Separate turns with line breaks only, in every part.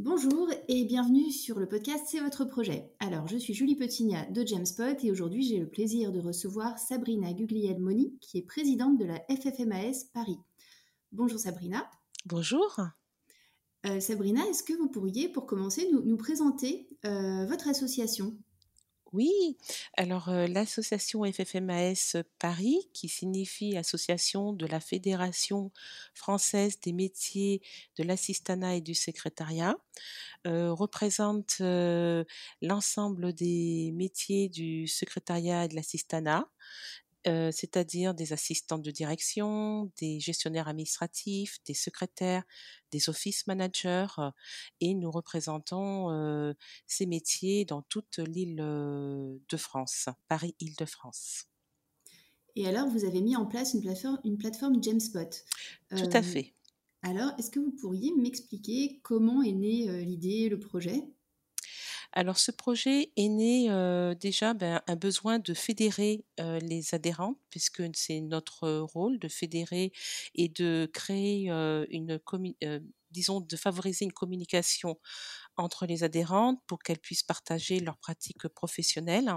Bonjour et bienvenue sur le podcast C'est votre projet. Alors, je suis Julie Petigna de Jamespot et aujourd'hui j'ai le plaisir de recevoir Sabrina Guglielmoni qui est présidente de la FFMAS Paris. Bonjour Sabrina.
Bonjour.
Euh, Sabrina, est-ce que vous pourriez pour commencer nous, présenter euh, votre association?
Oui, alors l'association FFMAS Paris, qui signifie Association de la Fédération française des métiers de l'assistanat et du secrétariat, représente l'ensemble des métiers du secrétariat et de l'assistanat c'est-à-dire des assistantes de direction, des gestionnaires administratifs, des secrétaires, des office managers, et nous représentons ces métiers dans toute l'île de France, Paris-Île-de-France.
Et alors, vous avez mis en place une plateforme, une plateforme Jamespot.
Tout à fait.
Alors, est-ce que vous pourriez m'expliquer comment est née l'idée, le projet?
Alors ce projet est né déjà ben, un besoin de fédérer les adhérents, puisque c'est notre rôle de fédérer et de créer une disons de favoriser une communication entre les adhérentes pour qu'elles puissent partager leurs pratiques professionnelles.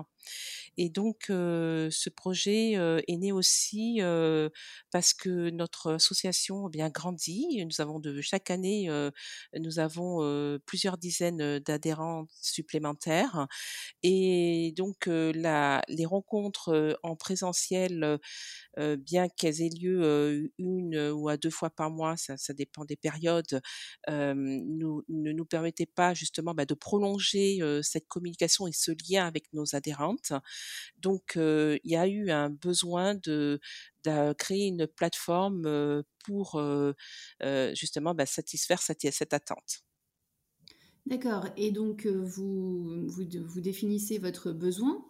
Et donc, ce projet est né aussi parce que notre association bien grandit. Nous avons de chaque année, nous avons plusieurs dizaines d'adhérents supplémentaires. Et donc, la, les rencontres en présentiel, bien qu'elles aient lieu une ou à deux fois par mois, ça, ça dépend des périodes, ne nous permettaient pas justement bah, de prolonger cette communication et ce lien avec nos adhérentes. Donc, il y a eu un besoin de, créer une plateforme pour justement bah, satisfaire cette, cette attente.
D'accord. Et donc, vous, vous, définissez votre besoin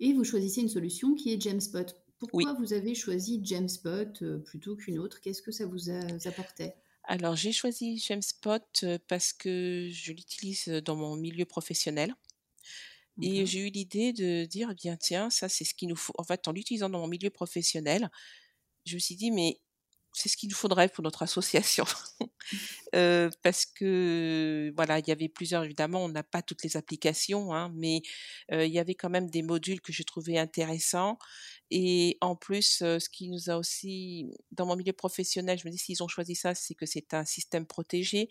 et vous choisissez une solution qui est Jamspot. Pourquoi vous avez choisi Jamspot plutôt qu'une autre? Qu'est-ce que ça vous apportait
alors, j'ai choisi Jamspot parce que je l'utilise dans mon milieu professionnel. Et j'ai eu l'idée de dire, «Eh bien tiens, ça c'est ce qu'il nous faut. En fait, en l'utilisant dans mon milieu professionnel, je me suis dit, mais c'est ce qu'il nous faudrait pour notre association. euh, parce que, voilà, il y avait plusieurs, évidemment, on n'a pas toutes les applications, hein, mais euh, il y avait quand même des modules que je trouvais intéressants. Et en plus, ce qui nous a aussi, dans mon milieu professionnel, je me dis, s'ils ont choisi ça, c'est que c'est un système protégé,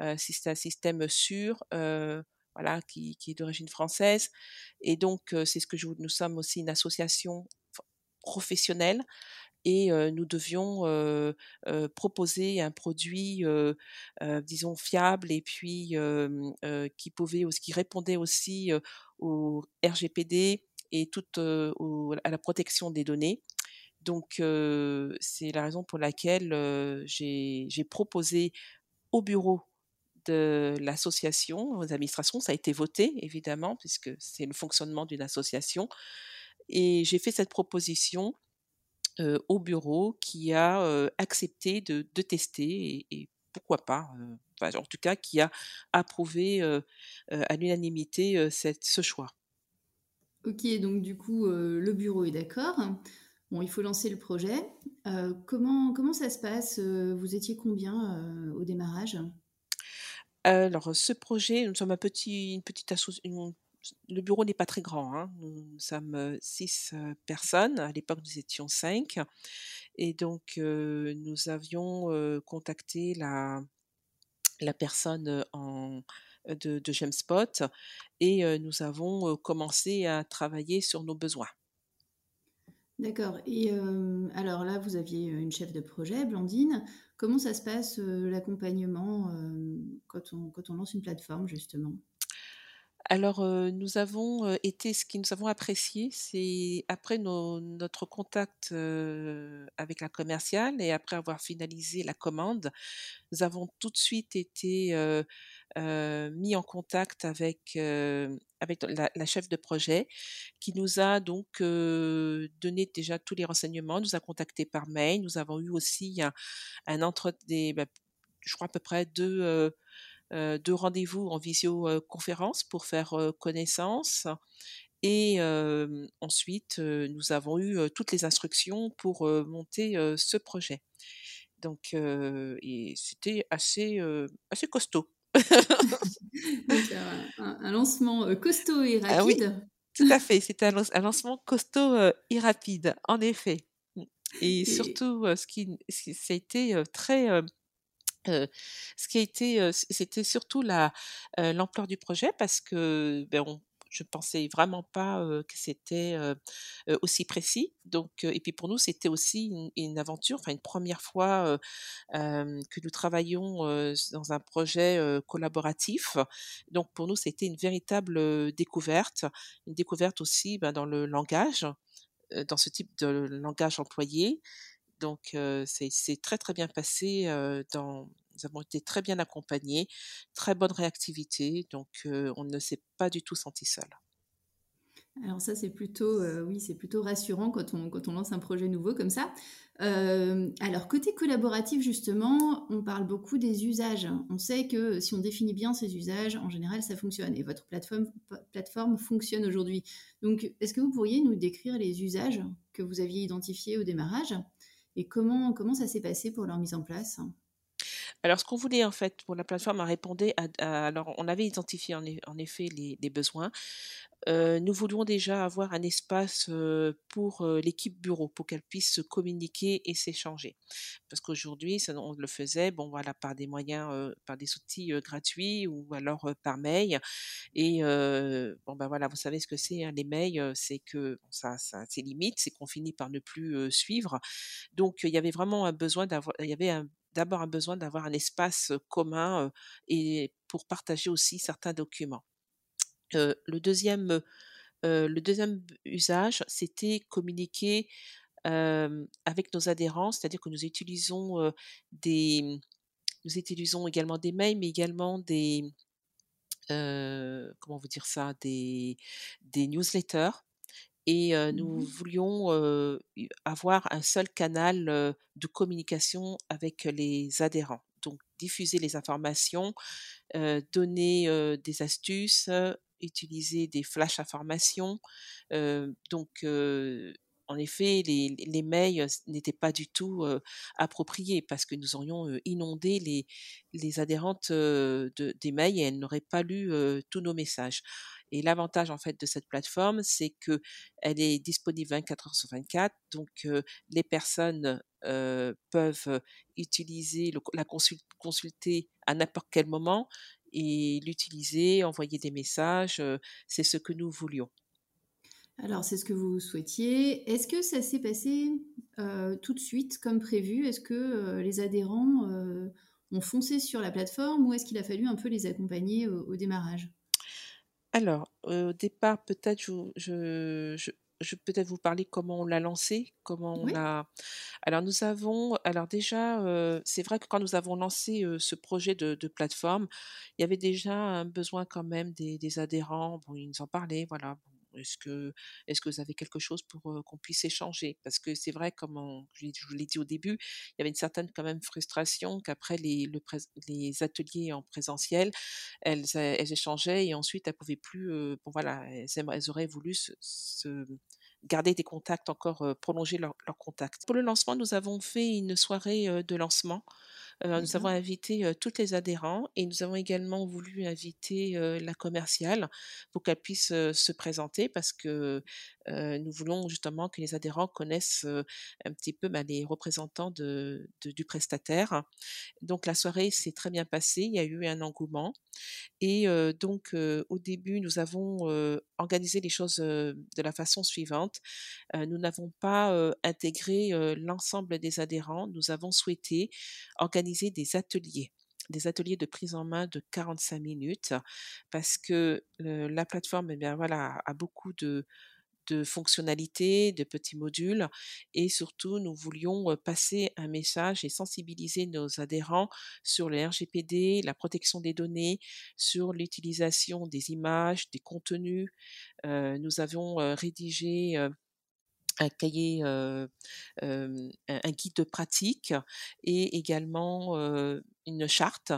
euh, c'est un système sûr. Euh, voilà, qui, qui est d'origine française. Et donc, c'est ce que je, nous sommes aussi une association professionnelle et nous devions proposer un produit, disons, fiable et puis qui pouvait aussi, qui répondait aussi au RGPD et toute à la protection des données. Donc, c'est la raison pour laquelle j'ai proposé au bureau de l'association, aux administrations. Ça a été voté, évidemment, puisque c'est le fonctionnement d'une association. Et j'ai fait cette proposition au bureau qui a accepté de, tester et, pourquoi pas, en tout cas, qui a approuvé à l'unanimité ce choix.
Ok, donc du coup, le bureau est d'accord. Bon, il faut lancer le projet. comment, comment ça se passe Vous étiez combien au démarrage?
Alors, ce projet, nous sommes un petit, une petite association. Le bureau n'est pas très grand. Hein. Nous sommes six personnes. À l'époque, nous étions cinq. Et donc, nous avions contacté la, la personne en, de, de Gemspot et nous avons commencé à travailler sur nos besoins.
D'accord. Et alors là, vous aviez une chef de projet, Blandine. Comment ça se passe l'accompagnement quand, on, quand on lance une plateforme, justement?
Alors, nous avons été, ce que nous avons apprécié, c'est après notre contact avec la commerciale et après avoir finalisé la commande, nous avons tout de suite été mis en contact avec, avec la, chef de projet qui nous a donc donné déjà tous les renseignements, nous a contacté par mail. Nous avons eu aussi un, un entre des, bah, je crois à peu près deux deux rendez-vous en visioconférence pour faire connaissance. Et ensuite, nous avons eu toutes les instructions pour monter ce projet. Donc, c'était assez, assez costaud.
un, lancement costaud et rapide. Ah oui,
tout à fait. C'était un, lancement costaud et rapide, en effet. Et, surtout, ce qui, ça a été très ce qui a été, c'était surtout la l'ampleur du projet parce que ben, on, je pensais vraiment pas que c'était aussi précis. Donc, et puis pour nous, c'était aussi une, aventure, enfin une première fois que nous travaillons dans un projet collaboratif. Donc pour nous, c'était une véritable découverte, une découverte aussi ben, dans le langage, dans ce type de langage employé. Donc c'est très très bien passé dans nous avons été très bien accompagnés, très bonne réactivité, donc on ne s'est pas du tout senti seul.
Alors ça, c'est plutôt, oui, c'est plutôt rassurant quand on, lance un projet nouveau comme ça. alors côté collaboratif, justement, on parle beaucoup des usages. On sait que si on définit bien ces usages, en général, ça fonctionne. Et votre plateforme, fonctionne aujourd'hui. Donc, est-ce que vous pourriez nous décrire les usages que vous aviez identifiés au démarrage et comment ça s'est passé pour leur mise en place?
Alors, ce qu'on voulait en fait pour la plateforme, répondait alors on avait identifié en, effet les, besoins. nous voulions déjà avoir un espace pour l'équipe bureau, pour qu'elle puisse se communiquer et s'échanger. Parce qu'aujourd'hui, on le faisait, bon voilà, par des moyens, par des outils gratuits ou alors par mail. Et bon ben voilà, vous savez ce que c'est hein, les mails, c'est que ça, ça c'est limite, c'est qu'on finit par ne plus suivre. Donc il y avait vraiment un besoin d'avoir, il y avait un d'abord un besoin d'avoir un espace commun et pour partager aussi certains documents. le deuxième usage, c'était communiquer avec nos adhérents, c'est-à-dire que nous utilisons des nous utilisons également des mails, mais également des comment vous dire ça, des newsletters et nous mmh voulions avoir un seul canal de communication avec les adhérents. Donc diffuser les informations, donner des astuces, utiliser des flash informations. donc en effet, les, mails n'étaient pas du tout appropriés parce que nous aurions inondé les, les adhérentes de, des mails et elles n'auraient pas lu tous nos messages. Et l'avantage en fait de cette plateforme, c'est que elle est disponible 24 heures sur 24, donc les personnes peuvent utiliser la consulter à n'importe quel moment et l'utiliser, envoyer des messages. c'est ce que nous voulions.
Alors, c'est ce que vous souhaitiez. Est-ce que ça s'est passé tout de suite comme prévu? Est-ce que les adhérents ont foncé sur la plateforme ou est-ce qu'il a fallu un peu les accompagner au démarrage?
Alors, au départ, peut-être je je peut-être vous parler comment on l'a lancé, comment on a alors nous avons alors déjà, c'est vrai que quand nous avons lancé, ce projet de plateforme, il y avait déjà un besoin quand même des adhérents. Bon, ils nous en parlaient, voilà, est-ce que, est que vous avez quelque chose pour qu'on puisse échanger? Parce que c'est vrai, comme je vous l'ai dit au début, il y avait une certaine quand même frustration qu'après les, les ateliers en présentiel, elles, elles échangeaient et ensuite elles pouvaient plus. bon voilà, elles, auraient voulu se, garder des contacts encore, prolonger leur, leur, contact. Pour le lancement, nous avons fait une soirée de lancement nous avons invité toutes les adhérents et nous avons également voulu inviter la commerciale pour qu'elle puisse se présenter parce que nous voulons justement que les adhérents connaissent un petit peu bah, les représentants de, du prestataire. Donc la soirée s'est très bien passée, il y a eu un engouement et donc au début nous avons organisé les choses de la façon suivante. nous n'avons pas intégré l'ensemble des adhérents, nous avons souhaité organiser des ateliers des ateliers de prise en main de 45 minutes parce que la plateforme eh bien voilà a beaucoup de de fonctionnalités, de petits modules et surtout nous voulions passer un message et sensibiliser nos adhérents sur le RGPD, la protection des données, sur l'utilisation des images, des contenus. nous avons rédigé un cahier, un, guide de pratique et également une charte.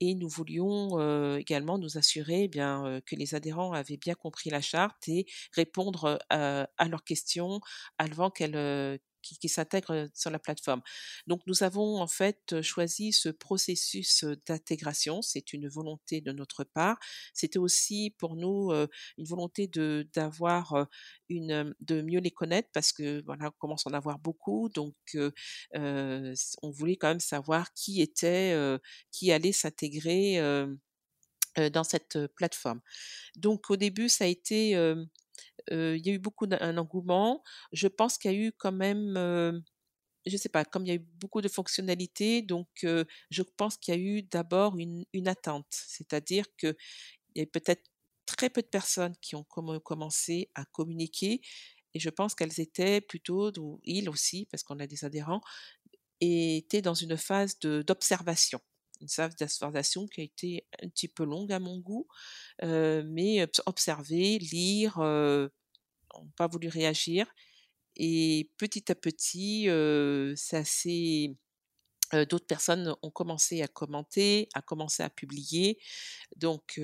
Et nous voulions également nous assurer eh bien que les adhérents avaient bien compris la charte et répondre à, leurs questions avant qu'elles qui, s'intègrent sur la plateforme. Donc nous avons en fait choisi ce processus d'intégration. C'est une volonté de notre part. C'était aussi pour nous une volonté de d'avoir une de mieux les connaître parce que voilà on commence à en avoir beaucoup. Donc on voulait quand même savoir qui était qui allait s'intégrer dans cette plateforme. Donc au début ça a été il y a eu beaucoup d'engouement. Je pense qu'il y a eu quand même, je ne sais pas, comme il y a eu beaucoup de fonctionnalités, donc je pense qu'il y a eu d'abord une, une attente. C'est-à-dire qu'il y a peut-être très peu de personnes qui ont commencé à communiquer et je pense qu'elles étaient plutôt, ou ils aussi, parce qu'on a des adhérents, étaient dans une phase d'observation une phase d'observation qui a été un petit peu longue à mon goût, mais observer, lire, n'ont pas voulu réagir. Et petit à petit, c'est assez d'autres personnes ont commencé à commenter, à commencer à publier. Donc,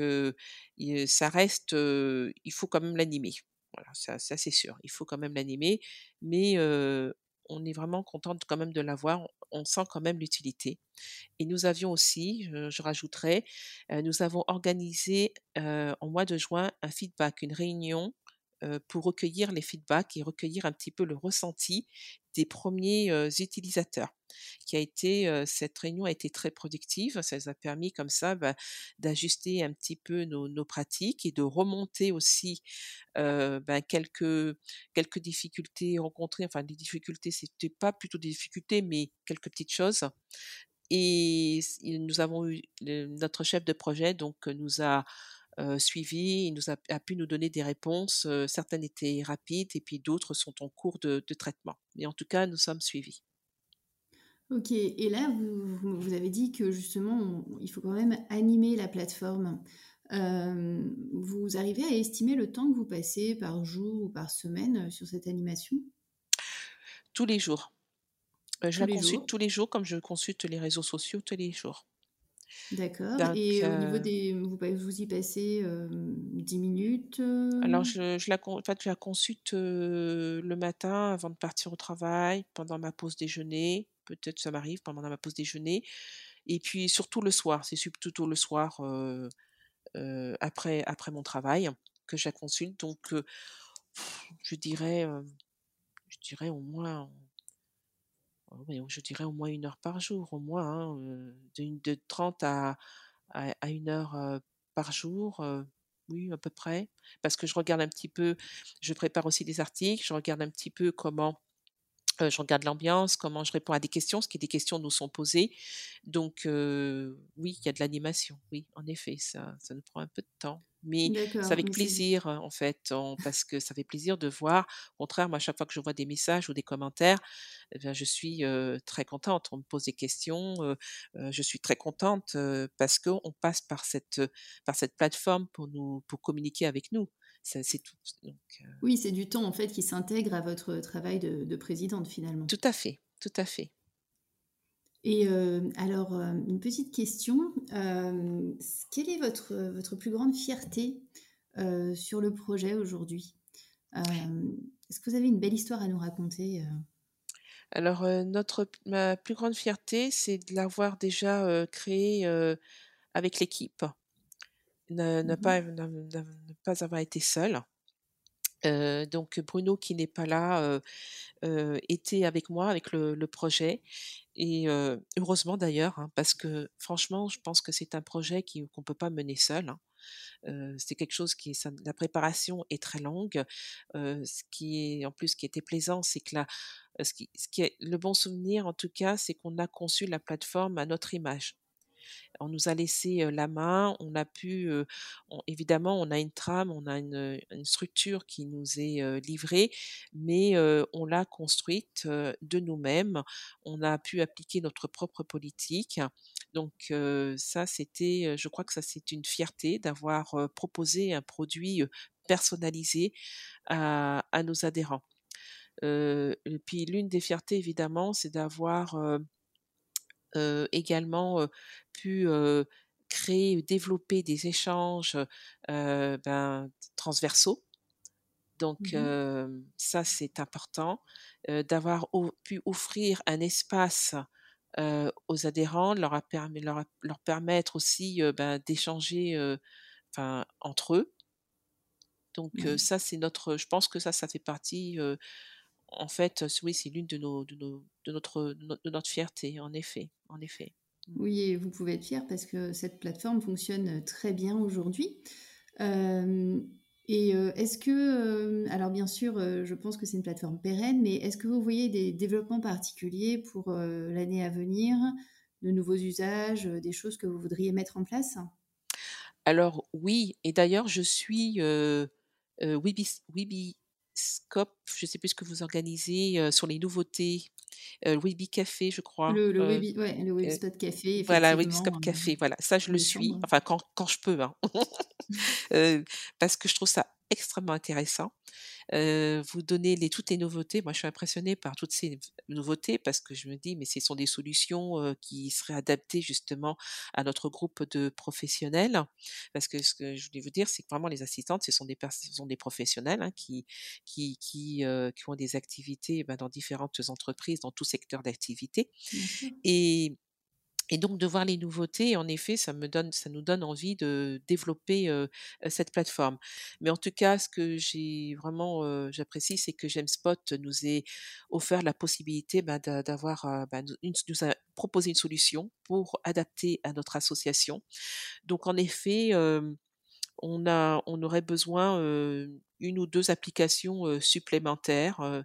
ça reste, il faut quand même l'animer. Ça, c'est sûr. Il faut quand même l'animer, mais on est vraiment contente quand même de l'avoir. On sent quand même l'utilité. Et nous avions aussi, je, rajouterai, nous avons organisé en mois de juin un feedback, une réunion pour recueillir les feedbacks et recueillir un petit peu le ressenti des premiers utilisateurs. Qui a été, cette réunion a été très productive. Ça nous a permis comme ça bah, d'ajuster un petit peu nos, pratiques et de remonter aussi bah, quelques quelques difficultés rencontrées. Enfin, des difficultés, c'était pas plutôt des difficultés, mais quelques petites choses. Et nous avons eu notre chef de projet donc nous a suivi, il nous a, pu nous donner des réponses. certaines étaient rapides et puis d'autres sont en cours de, traitement. Mais en tout cas, nous sommes suivis.
Ok, et là, vous, vous avez dit que justement, il faut quand même animer la plateforme. vous arrivez à estimer le temps que vous passez par jour ou par semaine sur cette animation?
Tous les jours. je la consulte tous les jours comme je consulte les réseaux sociaux tous les jours.
D'accord. Et au niveau des, vous, vous y passez 10 minutes
alors je, je la, en fait, je la consulte le matin avant de partir au travail, pendant ma pause déjeuner. Peut-être ça m'arrive pendant ma pause déjeuner. Et puis surtout le soir. C'est surtout le soir après, après mon travail que je la consulte. Donc je dirais, je dirais au moins je dirais au moins une heure par jour, au moins, hein, de, de 30 à, à, une heure par jour, oui, à peu près. Parce que je regarde un petit peu, je prépare aussi des articles, je regarde un petit peu comment je regarde l'ambiance, comment je réponds à des questions, ce qui est des questions nous sont posées. Donc oui, il y a de l'animation, oui, en effet, ça, ça nous prend un peu de temps. Mais c'est avec plaisir, en fait, parce que ça fait plaisir de voir. Au contraire, moi, à chaque fois que je vois des messages ou des commentaires, eh je suis très contente. On me pose des questions, je suis très contente parce qu'on passe par cette, par cette plateforme pour, nous, pour communiquer avec nous c'est tout.
Oui, c'est du temps en fait qui s'intègre à votre travail de, présidente finalement.
Tout à fait, tout à fait.
Et alors, une petite question. quelle est votre, votre plus grande fierté sur le projet aujourd'hui? Est-ce que vous avez une belle histoire à nous raconter
Alors, notre, ma plus grande fierté, c'est de l'avoir déjà créé avec l'équipe ne, ne, mmh pas, ne, pas avoir été seul. Euh, donc Bruno qui n'est pas là euh, euh, était avec moi avec le, le projet et heureusement d'ailleurs hein, parce que franchement je pense que c'est un projet qu'on ne peut pas mener seul. Hein. c'est quelque chose qui ça, la préparation est très longue. ce qui est en plus qui était plaisant, c'est que la, ce qui, ce qui est le bon souvenir en tout cas, c'est qu'on a conçu la plateforme à notre image on nous a laissé la main, on a pu, évidemment, on a une trame, on a une, structure qui nous est livrée, mais on l'a construite de nous-mêmes. On a pu appliquer notre propre politique. Donc ça, c'était, je crois que ça, c'est une fierté d'avoir proposé un produit personnalisé à, nos adhérents. et puis l'une des fiertés, évidemment, c'est d'avoir également pu créer, développer des échanges ben, transversaux. Donc mmh ça, c'est important, d'avoir pu offrir un espace, aux adhérents, leur permis leur leur permettre aussi, ben, d'échanger, entre eux. Donc ça, c'est notre je pense que ça, ça fait partie, en fait, oui, c'est l'une de nos de nos de notre de notre fierté, en effet, en effet.
Mmh. Oui et vous pouvez être fier parce que cette plateforme fonctionne, très bien aujourd'hui. et est-ce que, alors bien sûr, je pense que c'est une plateforme pérenne, mais est-ce que vous voyez des développements particuliers pour, l'année à venir? De nouveaux usages, des choses que vous voudriez mettre en place?
Alors oui et d'ailleurs je suis, Webis Webiscope, je ne sais plus ce que vous organisez, sur les nouveautés, heu, Webi Café, je crois,
Le le Webi ouais, le
heu,
Webspot Café,
voilà, Webiscope Café, voilà, ça je le suis, enfin quand quand je peux, hein, parce que je trouve ça extrêmement intéressant. Vous donnez les toutes les nouveautés. Moi, je suis impressionnée par toutes ces nouveautés parce que je me dis: «Mais ce sont des solutions, heu, qui seraient adaptées justement à notre groupe de professionnels». Parce que ce que je voulais vous dire, c'est que vraiment les assistantes, ce sont des ce sont des professionnels, hein, qui qui qui, heu, qui ont des activités, bah, dans différentes entreprises, dans tout secteur d'activité et et donc de voir les nouveautés, en effet, ça me donne ça nous donne envie de développer, heu, cette plateforme. Mais en tout cas, ce que j'ai vraiment, heu, j'apprécie, c'est que Gemspot nous ait offert la possibilité, bah, d'a d'avoir, bah, une nous a proposé une solution pour adapter à notre association. Donc en effet, on a on aurait besoin, 1 ou 2 applications, supplémentaires,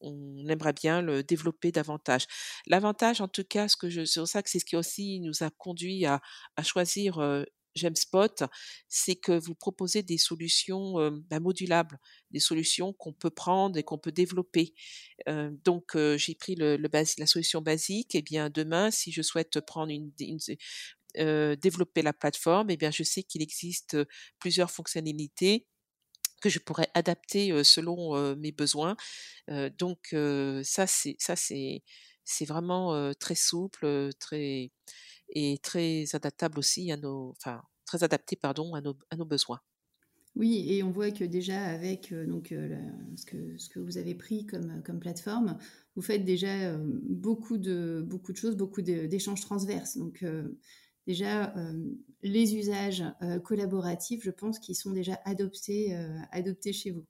on aimerait bien le développer davantage. L'avantage en tout cas, ce que je c'est c'est ce qui aussi nous a conduit à choisir, Gemspot, c'est que vous proposez des solutions, bah, modulables, des solutions qu'on peut prendre et qu'on peut développer. Donc j'ai pris la solution basique et bien demain, si je souhaite prendre une une heu, développer la plateforme et bien je sais qu'il existe, plusieurs fonctionnalités que je pourrais adapter, selon, mes besoins. Donc ça c'est ça c'est c'est vraiment, très souple, très et très adaptable aussi à nos enfin, très adapté pardon à nos à nos besoins.
Oui et on voit que déjà avec, donc ce que ce que vous avez pris comme, comme plateforme, vous faites déjà, beaucoup de beaucoup de choses, beaucoup d'échanges transverses. Donc déjà, hem, les usages, heu, collaboratifs, je pense qu'ils sont déjà adoptés, adoptés chez vous.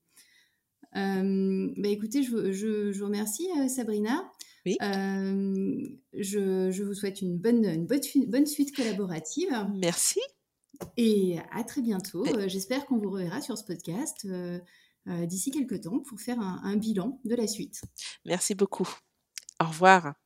Bah, écoutez, je vous je je vous remercie, Sabrina.
Oui.
Je je vous souhaite une bonne une bonne fui bonne suite collaborative
Merci.
et à très bientôt. Heu, j'espère qu'on vous reverra sur ce podcast, d'ici quelque temps pour faire un un bilan de la suite.
Merci beaucoup. Au revoir.